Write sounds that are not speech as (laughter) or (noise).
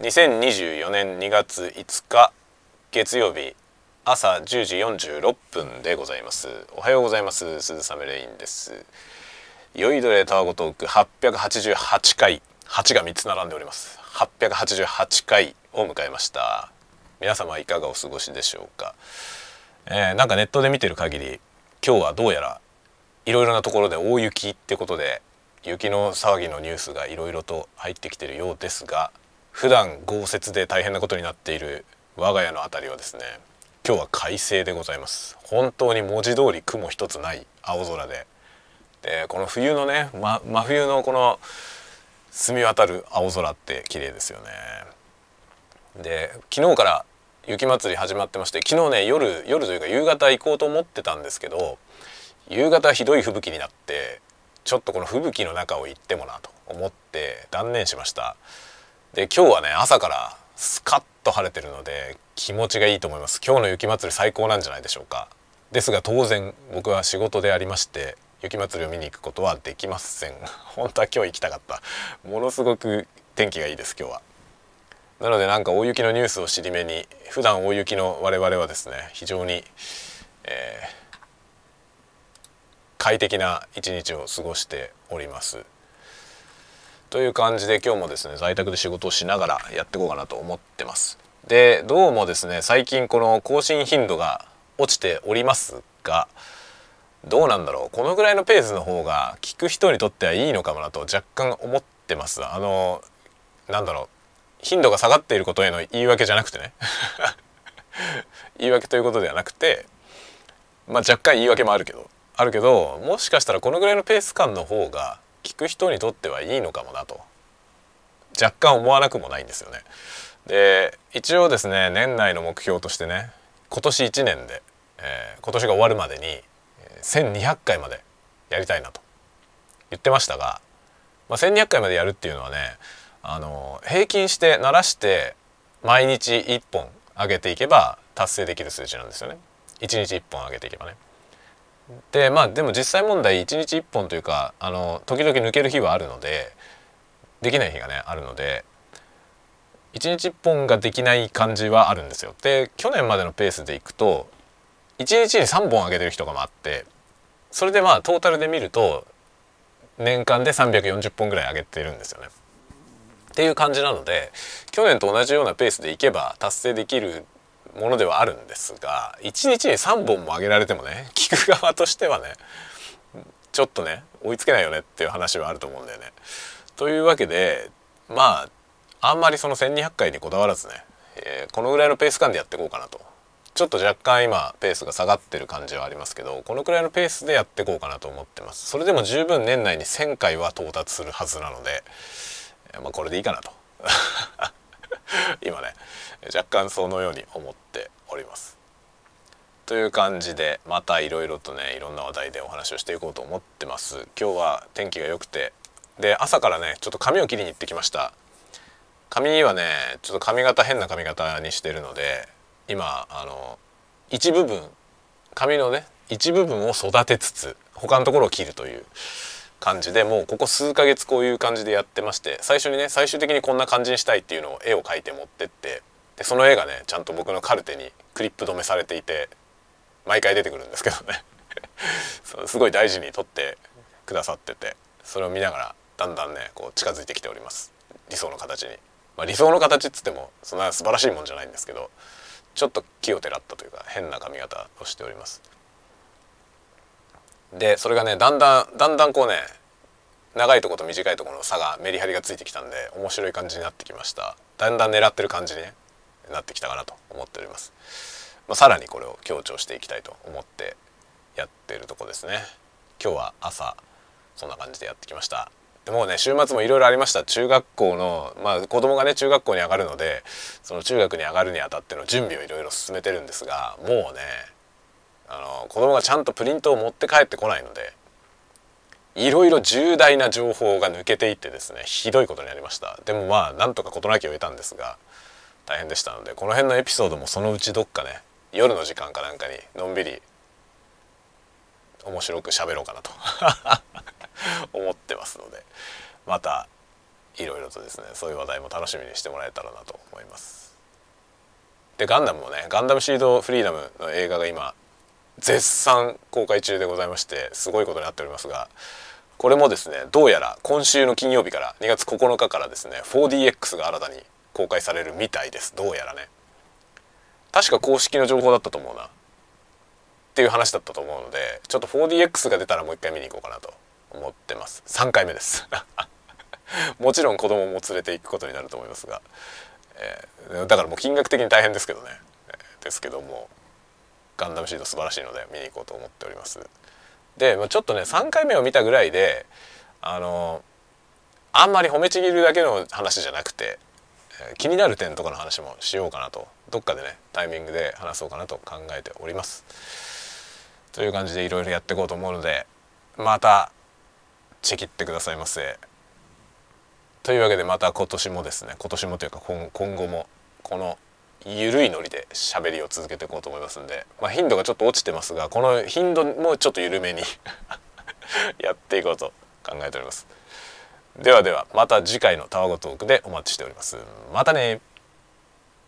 2024年2月5日月曜日朝10時46分でございます。おはようございます。鈴雨レインです。酔いどれタワゴトーク888回8が3つ並んでおります。888回を迎えました。皆様いかがお過ごしでしょうか、えー、なんかネットで見てる限り今日はどうやらいろいろなところで大雪ってことで雪の騒ぎのニュースがいろいろと入ってきてるようですが普段豪雪で大変なことになっている我が家の辺りはですね今日は快晴でございます。本当に文字通り雲一つない青空で。でこの冬のね、ま、真冬のこの澄み渡る青空って綺麗ですよね。で昨日から雪まつり始まってまして昨日ね夜夜というか夕方行こうと思ってたんですけど夕方ひどい吹雪になってちょっとこの吹雪の中を行ってもなと思って断念しました。で今日はね朝からスカッと晴れてるので気持ちがいいと思います。今日の雪まつり最高なんじゃないでしょうか。ですが当然僕は仕事でありまして雪まつりを見に行くことはできません。(laughs) 本当は今日行きたかった。ものすごく天気がいいです今日は。なのでなんか大雪のニュースを尻目に普段大雪の我々はですね非常に、えー、快適な一日を過ごしております。という感じで今日もですね在宅で仕事をしながらやっていこうかなと思ってます。でどうもですね最近この更新頻度が落ちておりますがどうなんだろう。このぐらいのペースの方が聞く人にとってはいいのかもなと若干思ってます。あのなんだろう。頻度が下がっていることへの言い訳じゃなくてね。(laughs) 言い訳ということではなくてまあ若干言い訳もあるけどあるけどもしかしたらこのぐらいのペース感の方が聞く人にとってはいいのかもなと若干思わなくもないんですよね。で一応ですね年内の目標としてね今年1年で、えー、今年が終わるまでに1,200回までやりたいなと言ってましたが、まあ、1,200回までやるっていうのはねあの平均して鳴らして毎日1本上げていけば達成できる数字なんですよね。1日1本上げていけばね。でまあでも実際問題1日1本というかあの時々抜ける日はあるのでできない日がねあるので1日1本ができない感じはあるんですよ。で去年までのペースでいくと1日に3本上げてる日とかもあってそれでまあトータルで見ると年間で340本ぐらい上げてるんですよね。っていう感じなので去年と同じようなペースでいけば達成できるものではあるんですが1日に3本も上げられてもね (laughs) 聞く側としてはねちょっとね追いつけないよねっていう話はあると思うんだよね。というわけでまああんまりその1,200回にこだわらずね、えー、このぐらいのペース感でやっていこうかなと。ちょっと若干今ペースが下がってる感じはありますけどこのくらいのペースでやっていこうかなと思ってます。それでも十分年内に1,000回は到達するはずなので、まあ、これでいいかなと。(laughs) 今ね若干そのように思っております。という感じでまたいろいろとねいろんな話題でお話をしていこうと思ってます。今日は天気が良くてで朝からねちょっと髪を切りに行ってきました。髪にはねちょっと髪型変な髪型にしてるので今あの一部分髪のね一部分を育てつつ他のところを切るという感じでもうここ数ヶ月こういう感じでやってまして最初にね最終的にこんな感じにしたいっていうのを絵を描いて持ってってでその絵がねちゃんと僕のカルテにクリップ止めされていて毎回出てくるんですけどね。(laughs) すごい大事に撮ってくださっててそれを見ながらだんだんねこう近づいてきております。理想の形に、まあ、理想の形っつってもそんな素晴らしいもんじゃないんですけどちょっと気をてらったというか変な髪型をしております。でそれがねだんだんだんだんこうね長いとこと短いところの差がメリハリがついてきたんで面白い感じになってきました。だんだん狙ってる感じに、ね、なってきたかなと思っております、まあ、さらにこれを強調していきたいと思ってやってるとこですね。今日は朝そんな感じでやってきました。でもうね週末もいろいろありました。中学校のまあ子供がね中学校に上がるのでその中学に上がるにあたっての準備をいろいろ進めてるんですがもうねあの子供がちゃんとプリントを持って帰ってこないのでいろいろ重大な情報が抜けていってですねひどいことになりました。でもまあなんとか事なきを得たんですが大変でしたのでこの辺のエピソードもそのうちどっかね夜の時間かなんかにのんびり面白く喋ろうかなと (laughs) 思ってますのでまたいろいろとですねそういう話題も楽しみにしてもらえたらなと思います。でガンダムもねガンダムシードフリーダムの映画が今絶賛公開中でございましてすごいことになっておりますがこれもですねどうやら今週の金曜日から2月9日からですね 4DX が新たに公開されるみたいです。どうやらね。確か公式の情報だったと思うな。っていう話だったと思うのでちょっと 4DX が出たらもう一回見に行こうかなと。思ってます。3回目です。(laughs) もちろん子供も連れて行くことになると思いますが、えー、だからもう金額的に大変ですけどね、えー、ですけども。ガンダムシード素晴らしいので見に行こうと思っております。でちょっとね3回目を見たぐらいであのあんまり褒めちぎるだけの話じゃなくて気になる点とかの話もしようかなとどっかでねタイミングで話そうかなと考えております。という感じでいろいろやっていこうと思うのでまたチェキってくださいませ。というわけでまた今年もですね今年もというか今後もこのゆるいノリで喋りを続けていこうと思いますんで、まあ、頻度がちょっと落ちてますがこの頻度もちょっと緩めに (laughs) やっていこうと考えております。ではではまた次回のタワゴトークでお待ちしております。またね